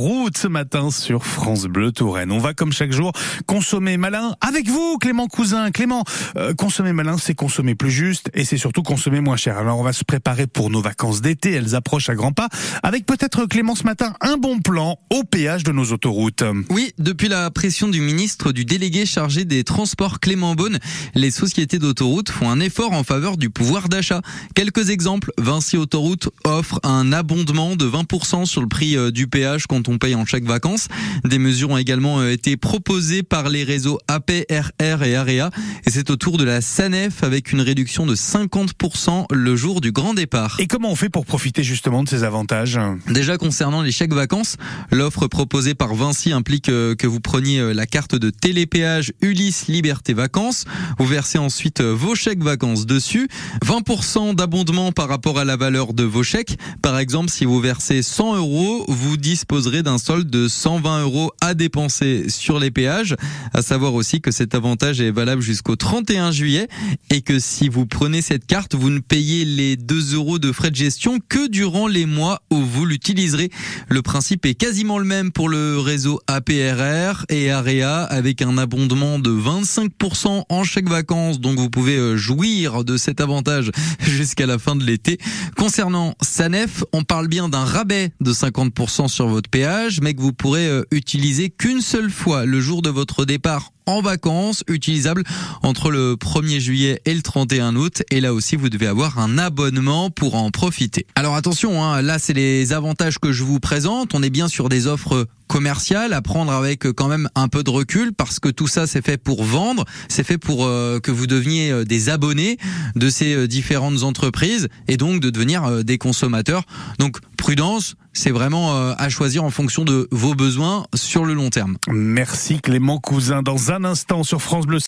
route ce matin sur France Bleu Touraine. On va comme chaque jour consommer malin avec vous Clément Cousin. Clément, euh, consommer malin c'est consommer plus juste et c'est surtout consommer moins cher. Alors on va se préparer pour nos vacances d'été, elles approchent à grands pas avec peut-être Clément ce matin un bon plan au péage de nos autoroutes. Oui, depuis la pression du ministre du délégué chargé des transports Clément Beaune, les sociétés d'autoroutes font un effort en faveur du pouvoir d'achat. Quelques exemples, Vinci Autoroute offre un abondement de 20% sur le prix euh, du péage quand on paye en chaque vacances. Des mesures ont également euh, été proposées par les réseaux APRR et AREA et c'est au tour de la SANEF avec une réduction de 50% le jour du grand départ. Et comment on fait pour profiter justement de ces avantages? Déjà concernant les chèques vacances, l'offre proposée par Vinci implique euh, que vous preniez la carte de télépéage Ulysse Liberté Vacances. Vous versez ensuite vos chèques vacances dessus. 20% d'abondement par rapport à la valeur de vos chèques. Par exemple, si vous versez 100 euros, vous disposerez d'un solde de 120 euros à dépenser sur les péages. À savoir aussi que cet avantage est valable jusqu'au 31 juillet et que si vous prenez cette carte, vous ne payez les 2 euros de frais de gestion que durant les mois où vous l'utiliserez. Le principe est quasiment le même pour le réseau APRR et AREA avec un abondement de 25% en chèque vacances. Donc vous pouvez euh, jouir de cet avantage jusqu'à la fin de l'été. Concernant Sanef, on parle bien d'un rabais de 50% sur votre péage, mais que vous pourrez euh, utiliser qu'une seule fois le jour de votre départ en vacances, utilisable entre le 1er juillet et le 31 août. Et là aussi, vous devez avoir un abonnement pour en profiter. Alors attention, hein, là c'est les avantages que je vous présente. On est bien sur des offres commerciales à prendre avec quand même un peu de recul parce que tout ça c'est fait pour vendre, c'est fait pour euh, que vous deveniez euh, des abonnés de ces euh, différentes entreprises et donc de devenir des consommateurs. Donc prudence, c'est vraiment à choisir en fonction de vos besoins sur le long terme. Merci Clément Cousin. Dans un instant sur France Bleu